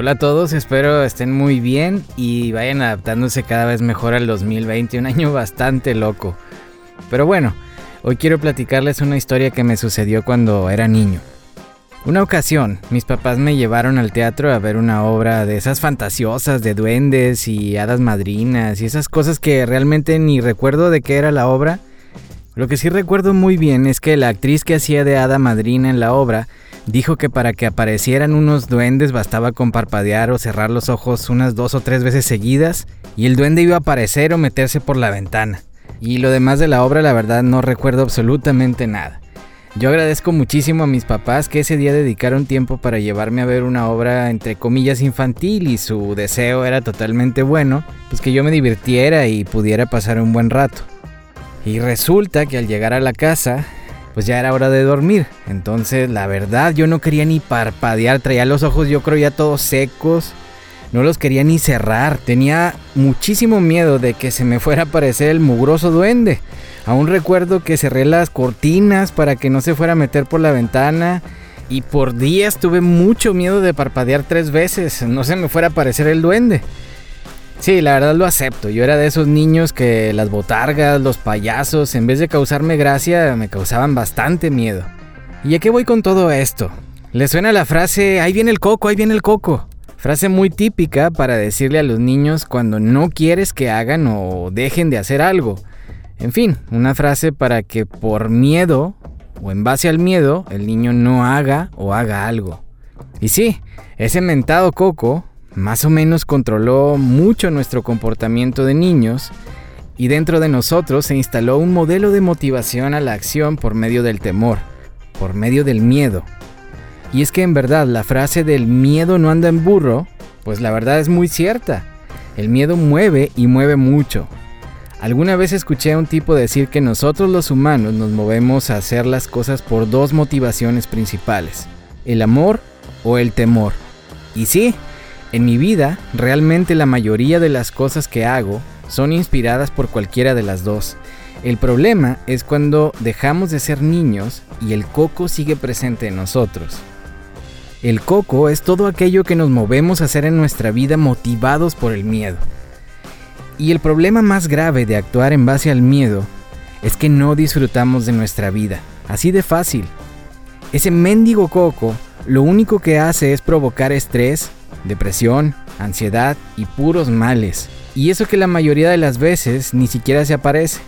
Hola a todos, espero estén muy bien y vayan adaptándose cada vez mejor al 2020, un año bastante loco. Pero bueno, hoy quiero platicarles una historia que me sucedió cuando era niño. Una ocasión, mis papás me llevaron al teatro a ver una obra de esas fantasiosas de duendes y hadas madrinas y esas cosas que realmente ni recuerdo de qué era la obra. Lo que sí recuerdo muy bien es que la actriz que hacía de hada madrina en la obra dijo que para que aparecieran unos duendes bastaba con parpadear o cerrar los ojos unas dos o tres veces seguidas y el duende iba a aparecer o meterse por la ventana. Y lo demás de la obra la verdad no recuerdo absolutamente nada. Yo agradezco muchísimo a mis papás que ese día dedicaron tiempo para llevarme a ver una obra entre comillas infantil y su deseo era totalmente bueno, pues que yo me divirtiera y pudiera pasar un buen rato. Y resulta que al llegar a la casa, pues ya era hora de dormir. Entonces, la verdad, yo no quería ni parpadear, traía los ojos yo creo ya todos secos. No los quería ni cerrar. Tenía muchísimo miedo de que se me fuera a aparecer el mugroso duende. Aún recuerdo que cerré las cortinas para que no se fuera a meter por la ventana. Y por días tuve mucho miedo de parpadear tres veces. No se me fuera a aparecer el duende. Sí, la verdad lo acepto. Yo era de esos niños que las botargas, los payasos, en vez de causarme gracia, me causaban bastante miedo. ¿Y a qué voy con todo esto? ¿Le suena la frase, ahí viene el coco, ahí viene el coco? Frase muy típica para decirle a los niños cuando no quieres que hagan o dejen de hacer algo. En fin, una frase para que por miedo o en base al miedo el niño no haga o haga algo. Y sí, ese mentado coco más o menos controló mucho nuestro comportamiento de niños y dentro de nosotros se instaló un modelo de motivación a la acción por medio del temor, por medio del miedo. Y es que en verdad la frase del miedo no anda en burro, pues la verdad es muy cierta. El miedo mueve y mueve mucho. Alguna vez escuché a un tipo decir que nosotros los humanos nos movemos a hacer las cosas por dos motivaciones principales, el amor o el temor. Y sí, en mi vida realmente la mayoría de las cosas que hago son inspiradas por cualquiera de las dos. El problema es cuando dejamos de ser niños y el coco sigue presente en nosotros. El coco es todo aquello que nos movemos a hacer en nuestra vida motivados por el miedo. Y el problema más grave de actuar en base al miedo es que no disfrutamos de nuestra vida. Así de fácil. Ese mendigo coco lo único que hace es provocar estrés, depresión, ansiedad y puros males. Y eso que la mayoría de las veces ni siquiera se aparece.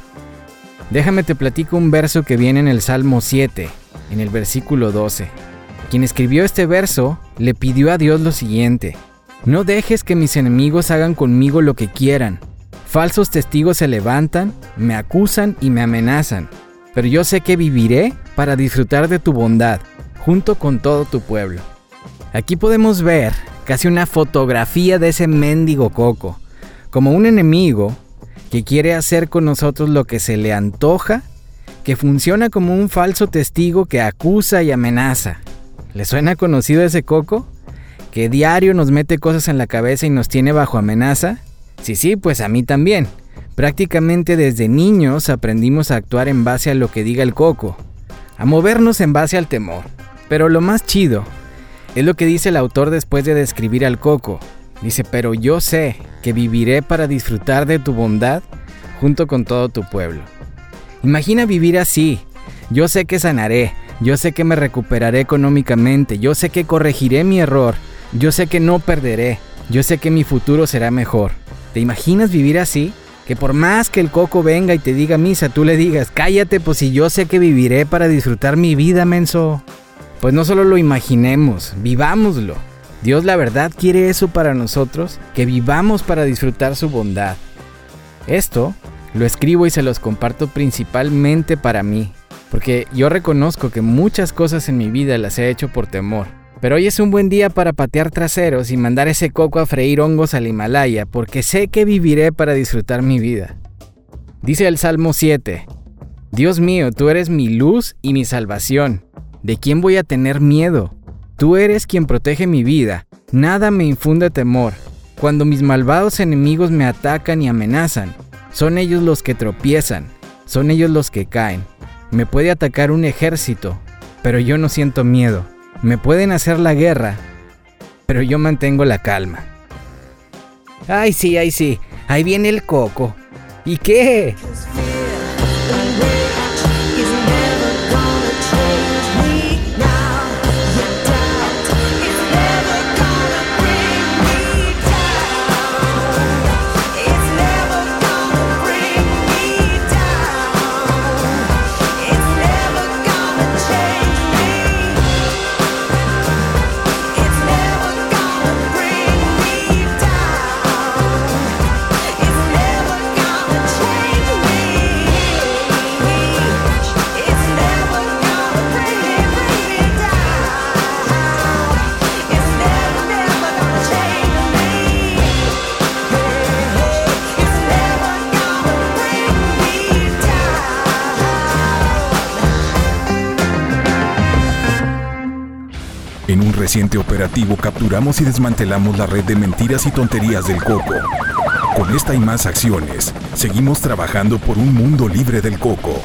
Déjame te platico un verso que viene en el Salmo 7, en el versículo 12. Quien escribió este verso le pidió a Dios lo siguiente. No dejes que mis enemigos hagan conmigo lo que quieran. Falsos testigos se levantan, me acusan y me amenazan, pero yo sé que viviré para disfrutar de tu bondad, junto con todo tu pueblo. Aquí podemos ver casi una fotografía de ese mendigo coco, como un enemigo que quiere hacer con nosotros lo que se le antoja, que funciona como un falso testigo que acusa y amenaza. ¿Le suena conocido ese coco? Que diario nos mete cosas en la cabeza y nos tiene bajo amenaza Sí, sí, pues a mí también. Prácticamente desde niños aprendimos a actuar en base a lo que diga el coco, a movernos en base al temor. Pero lo más chido es lo que dice el autor después de describir al coco. Dice, pero yo sé que viviré para disfrutar de tu bondad junto con todo tu pueblo. Imagina vivir así. Yo sé que sanaré, yo sé que me recuperaré económicamente, yo sé que corregiré mi error, yo sé que no perderé, yo sé que mi futuro será mejor. ¿Te imaginas vivir así? Que por más que el coco venga y te diga misa, tú le digas, cállate, pues si yo sé que viviré para disfrutar mi vida, menso. Pues no solo lo imaginemos, vivámoslo. Dios la verdad quiere eso para nosotros, que vivamos para disfrutar su bondad. Esto lo escribo y se los comparto principalmente para mí, porque yo reconozco que muchas cosas en mi vida las he hecho por temor pero hoy es un buen día para patear traseros y mandar ese coco a freír hongos al Himalaya, porque sé que viviré para disfrutar mi vida. Dice el Salmo 7, Dios mío, tú eres mi luz y mi salvación. ¿De quién voy a tener miedo? Tú eres quien protege mi vida. Nada me infunde temor. Cuando mis malvados enemigos me atacan y amenazan, son ellos los que tropiezan, son ellos los que caen. Me puede atacar un ejército, pero yo no siento miedo me pueden hacer la guerra, pero yo mantengo la calma. Ay, sí, ay, sí, ahí viene el coco. ¿Y qué? Reciente operativo capturamos y desmantelamos la red de mentiras y tonterías del coco. Con esta y más acciones, seguimos trabajando por un mundo libre del coco.